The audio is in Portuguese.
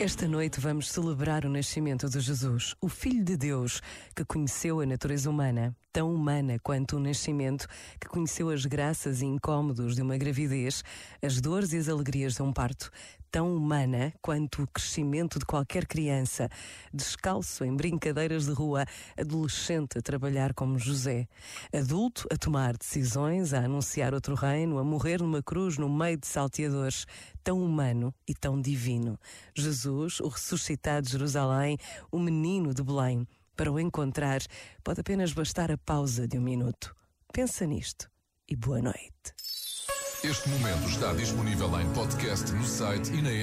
Esta noite vamos celebrar o nascimento de Jesus, o Filho de Deus, que conheceu a natureza humana, tão humana quanto o nascimento, que conheceu as graças e incômodos de uma gravidez, as dores e as alegrias de um parto, tão humana quanto o crescimento de qualquer criança, descalço em brincadeiras de rua, adolescente a trabalhar como José, adulto a tomar decisões, a anunciar outro reino, a morrer numa cruz no meio de salteadores, tão humano e tão divino. Jesus, o ressuscitado de Jerusalém, o menino de Belém. Para o encontrar, pode apenas bastar a pausa de um minuto. Pensa nisto e boa noite. Este momento está disponível em podcast no site e na app.